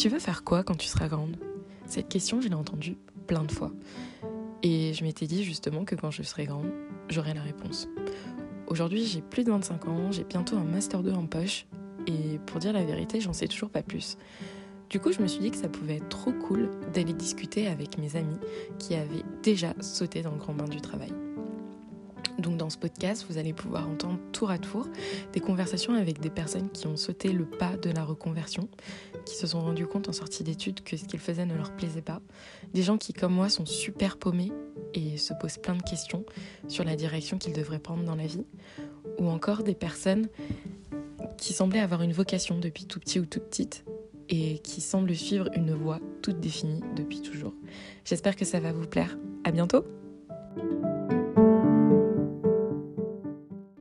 Tu veux faire quoi quand tu seras grande? Cette question, je l'ai entendue plein de fois. Et je m'étais dit justement que quand je serai grande, j'aurai la réponse. Aujourd'hui, j'ai plus de 25 ans, j'ai bientôt un Master 2 en poche, et pour dire la vérité, j'en sais toujours pas plus. Du coup, je me suis dit que ça pouvait être trop cool d'aller discuter avec mes amis qui avaient déjà sauté dans le grand bain du travail. Donc dans ce podcast, vous allez pouvoir entendre tour à tour des conversations avec des personnes qui ont sauté le pas de la reconversion, qui se sont rendus compte en sortie d'études que ce qu'ils faisaient ne leur plaisait pas, des gens qui comme moi sont super paumés et se posent plein de questions sur la direction qu'ils devraient prendre dans la vie, ou encore des personnes qui semblaient avoir une vocation depuis tout petit ou toute petite et qui semblent suivre une voie toute définie depuis toujours. J'espère que ça va vous plaire. À bientôt!